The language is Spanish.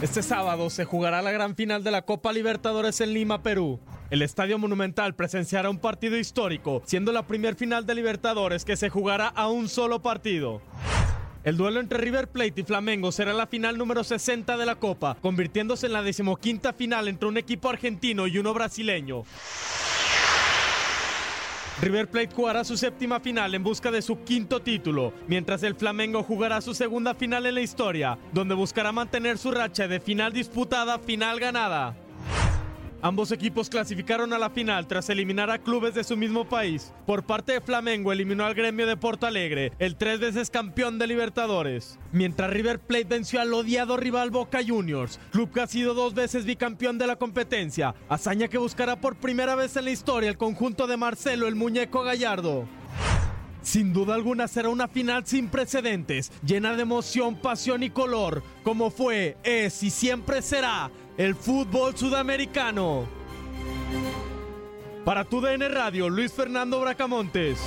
Este sábado se jugará la gran final de la Copa Libertadores en Lima, Perú. El Estadio Monumental presenciará un partido histórico, siendo la primer final de Libertadores que se jugará a un solo partido. El duelo entre River Plate y Flamengo será la final número 60 de la Copa, convirtiéndose en la decimoquinta final entre un equipo argentino y uno brasileño. River Plate jugará su séptima final en busca de su quinto título, mientras el Flamengo jugará su segunda final en la historia, donde buscará mantener su racha de final disputada, final ganada. Ambos equipos clasificaron a la final tras eliminar a clubes de su mismo país. Por parte de Flamengo eliminó al gremio de Porto Alegre, el tres veces campeón de Libertadores. Mientras River Plate venció al odiado rival Boca Juniors, club que ha sido dos veces bicampeón de la competencia, hazaña que buscará por primera vez en la historia el conjunto de Marcelo el Muñeco Gallardo. Sin duda alguna será una final sin precedentes, llena de emoción, pasión y color, como fue, es y siempre será el fútbol sudamericano. Para tu DN Radio, Luis Fernando Bracamontes.